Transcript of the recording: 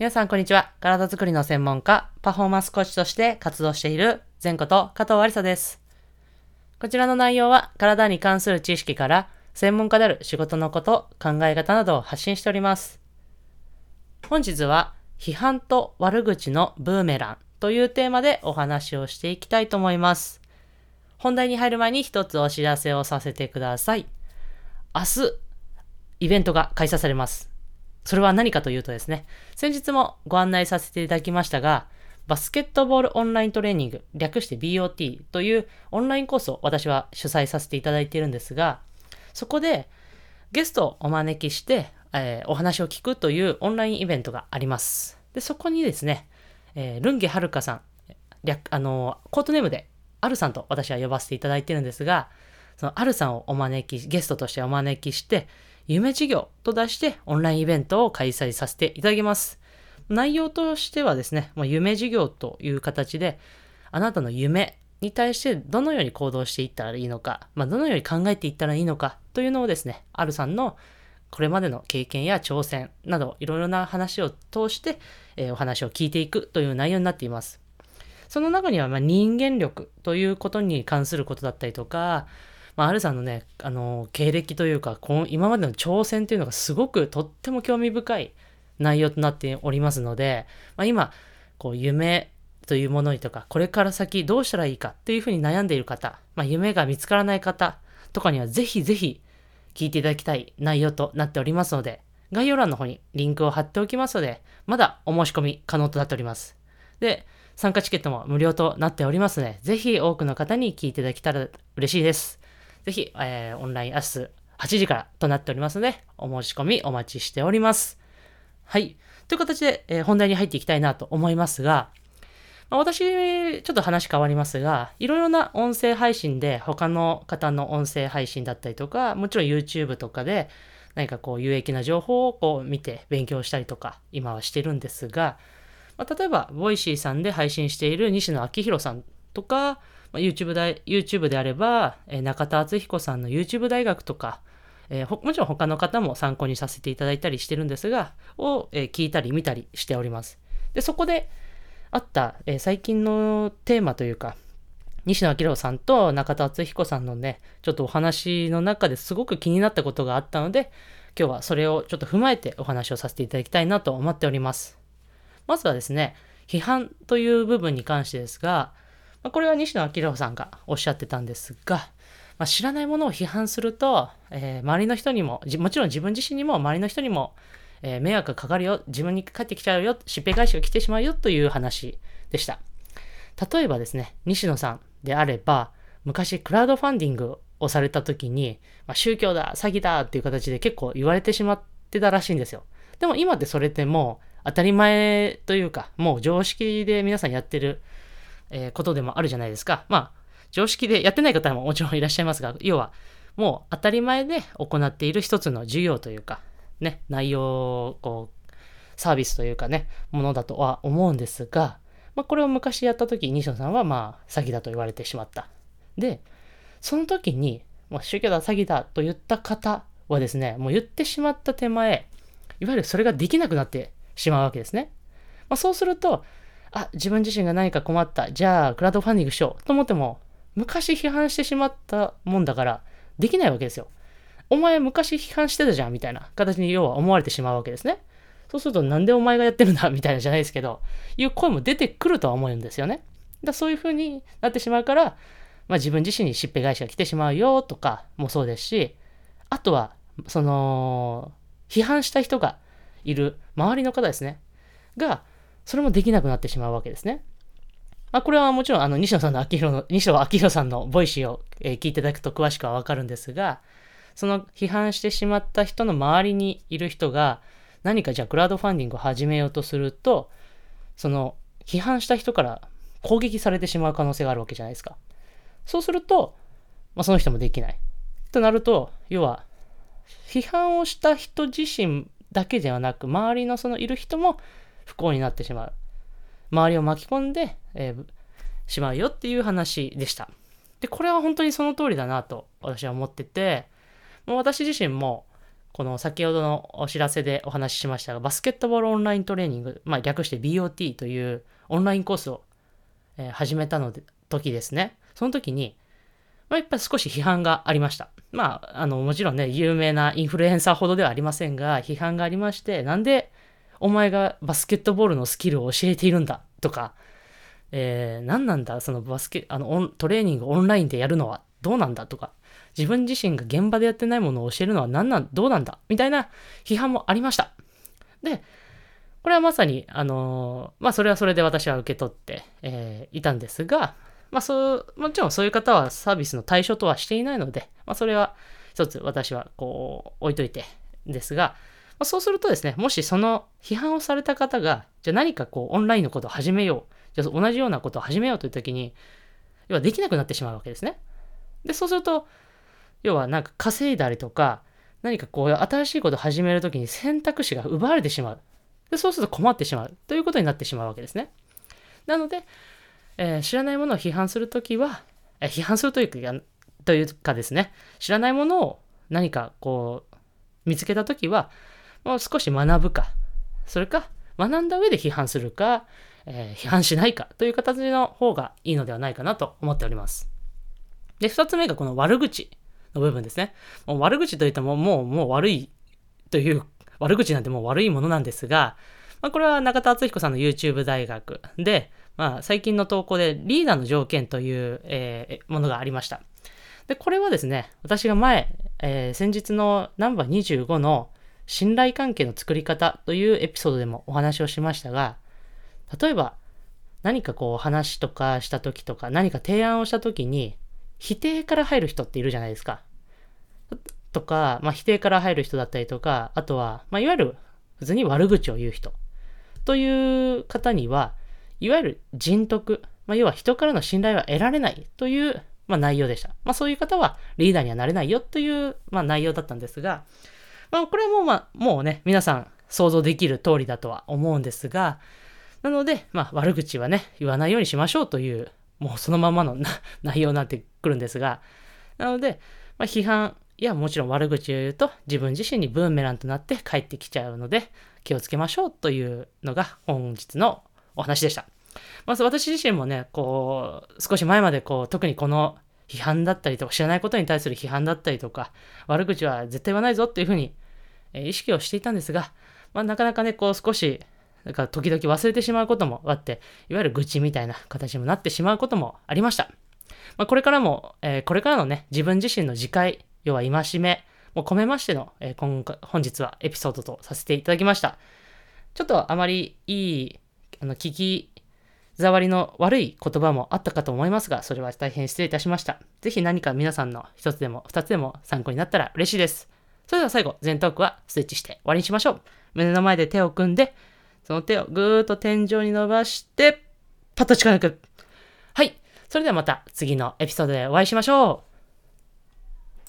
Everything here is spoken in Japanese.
皆さん、こんにちは。体づくりの専門家、パフォーマンスコーチとして活動している、前こと加藤ありさです。こちらの内容は、体に関する知識から、専門家である仕事のこと、考え方などを発信しております。本日は、批判と悪口のブーメランというテーマでお話をしていきたいと思います。本題に入る前に一つお知らせをさせてください。明日、イベントが開催されます。それは何かというとですね、先日もご案内させていただきましたが、バスケットボールオンライントレーニング、略して BOT というオンラインコースを私は主催させていただいているんですが、そこでゲストをお招きして、えー、お話を聞くというオンラインイベントがあります。で、そこにですね、えー、ルンゲはるかさん、略、あのー、コートネームで、アルさんと私は呼ばせていただいているんですが、そのアルさんをお招き、ゲストとしてお招きして、夢事業と出してオンラインイベントを開催させていただきます。内容としてはですね、まあ、夢事業という形で、あなたの夢に対してどのように行動していったらいいのか、まあ、どのように考えていったらいいのかというのをですね、あるさんのこれまでの経験や挑戦などいろいろな話を通して、えー、お話を聞いていくという内容になっています。その中にはま人間力ということに関することだったりとか、まあ、アルさんのね、あの、経歴というか、この今までの挑戦というのがすごくとっても興味深い内容となっておりますので、まあ、今、こう、夢というものにとか、これから先どうしたらいいかっていうふうに悩んでいる方、まあ、夢が見つからない方とかにはぜひぜひ聞いていただきたい内容となっておりますので、概要欄の方にリンクを貼っておきますので、まだお申し込み可能となっております。で、参加チケットも無料となっておりますので、ぜひ多くの方に聞いていただけたら嬉しいです。ぜひ、えー、オンライン明日8時からとなっておりますので、お申し込みお待ちしております。はい。という形で、えー、本題に入っていきたいなと思いますが、まあ、私、ちょっと話変わりますが、いろいろな音声配信で他の方の音声配信だったりとか、もちろん YouTube とかで何かこう有益な情報をこう見て勉強したりとか、今はしてるんですが、まあ、例えば、 Voicy さんで配信している西野亮廣さんとか、まあ、YouTube, 大 YouTube であれば、え、中田敦彦さんの YouTube 大学とか、えー、もちろん他の方も参考にさせていただいたりしてるんですが、を、えー、聞いたり見たりしております。で、そこであった、えー、最近のテーマというか、西野亮廣さんと中田敦彦さんのね、ちょっとお話の中ですごく気になったことがあったので、今日はそれをちょっと踏まえてお話をさせていただきたいなと思っております。まずはですね、批判という部分に関してですが、まあ、これは西野昭さんがおっしゃってたんですが、まあ、知らないものを批判すると、えー、周りの人にも、もちろん自分自身にも周りの人にも、えー、迷惑かかるよ、自分に返ってきちゃうよ、しっぺ返しが来てしまうよという話でした。例えばですね、西野さんであれば、昔クラウドファンディングをされた時に、まあ、宗教だ、詐欺だっていう形で結構言われてしまってたらしいんですよ。でも今ってそれってもう当たり前というか、もう常識で皆さんやってるえー、ことでもあるじゃないですか。まあ、常識でやってない方ももちろんいらっしゃいますが、要は、もう当たり前で行っている一つの授業というか、ね、内容、こう、サービスというかね、ものだとは思うんですが、まあ、これを昔やった時、西野さんはまあ、詐欺だと言われてしまった。で、その時に、まあ、宗教だ、詐欺だと言った方はですね、もう言ってしまった手前、いわゆるそれができなくなってしまうわけですね。まあ、そうすると、あ、自分自身が何か困った。じゃあ、クラウドファンディングしようと思っても、昔批判してしまったもんだから、できないわけですよ。お前昔批判してたじゃんみたいな形に要は思われてしまうわけですね。そうすると、なんでお前がやってるんだ みたいなじゃないですけど、いう声も出てくるとは思うんですよね。だそういう風になってしまうから、まあ、自分自身にしっぺ返しが来てしまうよとかもそうですし、あとは、その、批判した人がいる周りの方ですね。が、それもできなくなってしまうわけですね。まあ、これはもちろん、あの、西野さんの亮廣の、西野亮廣さんの Voicy を、えー、聞いていただくと詳しくはわかるんですが、その批判してしまった人の周りにいる人が、何かじゃあクラウドファンディングを始めようとすると、その批判した人から攻撃されてしまう可能性があるわけじゃないですか。そうすると、まあ、その人もできない。となると、要は、批判をした人自身だけではなく、周りのそのいる人も不幸になってしまう。周りを巻き込んで、えー、しまうよっていう話でした。で、これは本当にその通りだなと私は思ってて、もう私自身もこの先ほどのお知らせでお話ししましたが、バスケットボールオンライントレーニング、まあ略して BOT というオンラインコースを、えー始めたので、時ですね。その時に、まあ、やっぱり少し批判がありました。まあ、あの、もちろんね、有名なインフルエンサーほどではありませんが、批判がありまして、なんでお前がバスケットボールのスキルを教えているんだとか、えー、何なんだ、そのバスケ、あの、トレーニングオンラインでやるのは。どうなんだとか、自分自身が現場でやってないものを教えるのは何なん、どうなんだ。みたいな批判もありました。で、これはまさに、あのーまあ、それはそれで私は受け取って、えーいたんですが、まあ、そう、もちろんそういう方はサービスの対象とはしていないので、まあ、それは一つ私はこう置いといてですが、まあ、そうするとですね、もしその批判をされた方が、じゃあ何かこうオンラインのことを始めよう、じゃあ同じようなことを始めようという時に、要はできなくなってしまうわけですね。で、そうすると、要はなんか稼いだりとか、何かこう新しいことを始めるときに選択肢が奪われてしまう。で、そうすると困ってしまうということになってしまうわけですね。なので、えー知らないものを批判するときは、えー批判するというか、というかですね、知らないものを何かこう、見つけたときは、もう少し学ぶか、それか、学んだ上で批判するか、えー批判しないかという形の方がいいのではないかなと思っております。で、二つ目がこの悪口の部分ですね。もう悪口といってももう、もう悪いという、悪口なんてもう悪いものなんですが、まあ、これは中田敦彦さんの YouTube 大学で、まあ、最近の投稿でリーダーの条件という、えーものがありました。で、これはですね、私が前、えー先日のナンバー25の信頼関係の作り方というエピソードでもお話をしましたが、例えば何かこう話とかした時とか何か提案をした時に否定から入る人っているじゃないですか。とか、まあ、否定から入る人だったりとか、あとは、まあ、いわゆる普通に悪口を言う人という方には、いわゆる人徳、まあ、要は人からの信頼は得られないという、まあ、内容でした。まあ、そういう方はリーダーにはなれないよという、まあ、内容だったんですが、まあ、これはもう、まあ、もうね、皆さん想像できる通りだとは思うんですが、なので、まあ、悪口はね、言わないようにしましょうという、もうそのままの 内容になってくるんですが、なので、まあ、批判やもちろん悪口を言うと自分自身にブーメランとなって帰ってきちゃうので気をつけましょうというのが本日のお話でした。まず私自身もね、こう、少し前までこう、特にこの批判だったりとか知らないことに対する批判だったりとか悪口は絶対言わないぞっていうふうに意識をしていたんですが、まあ、なかなかね、こう少しなんか時々忘れてしまうこともあって、いわゆる愚痴みたいな形にもなってしまうこともありました。まあ、これからも、えーこれからのね、自分自身の自戒、要は戒めも込めましての、えー今本日はエピソードとさせていただきました。ちょっとあまりいい、あの、聞き触りの悪い言葉もあったかと思いますが、それは大変失礼いたしました。ぜひ何か皆さんの一つでも二つでも参考になったら嬉しいです。それでは最後、全トークはスイッチして終わりにしましょう。胸の前で手を組んで、その手をぐーっと天井に伸ばして、パッと近づく。はい。それではまた次のエピソードでお会いしましょう。